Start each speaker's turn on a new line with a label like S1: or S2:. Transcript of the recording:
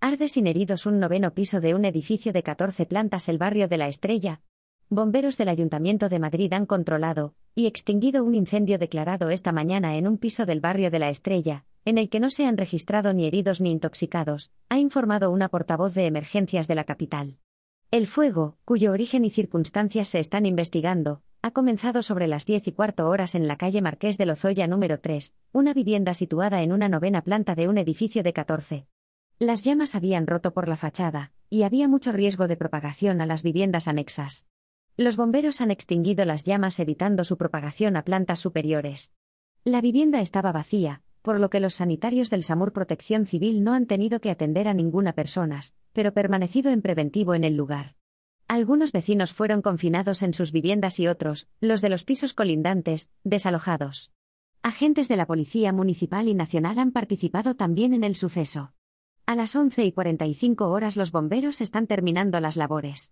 S1: Arde sin heridos un noveno piso de un edificio de 14 plantas el barrio de La Estrella. Bomberos del Ayuntamiento de Madrid han controlado y extinguido un incendio declarado esta mañana en un piso del barrio de La Estrella, en el que no se han registrado ni heridos ni intoxicados, ha informado una portavoz de emergencias de la capital. El fuego, cuyo origen y circunstancias se están investigando, ha comenzado sobre las 10 y cuarto horas en la calle Marqués de Lozoya número 3, una vivienda situada en una novena planta de un edificio de 14 las llamas habían roto por la fachada, y había mucho riesgo de propagación a las viviendas anexas. Los bomberos han extinguido las llamas evitando su propagación a plantas superiores. La vivienda estaba vacía, por lo que los sanitarios del SAMUR Protección Civil no han tenido que atender a ninguna persona, pero permanecido en preventivo en el lugar. Algunos vecinos fueron confinados en sus viviendas y otros, los de los pisos colindantes, desalojados. Agentes de la Policía Municipal y Nacional han participado también en el suceso. A las 11 y 45 horas los bomberos están terminando las labores.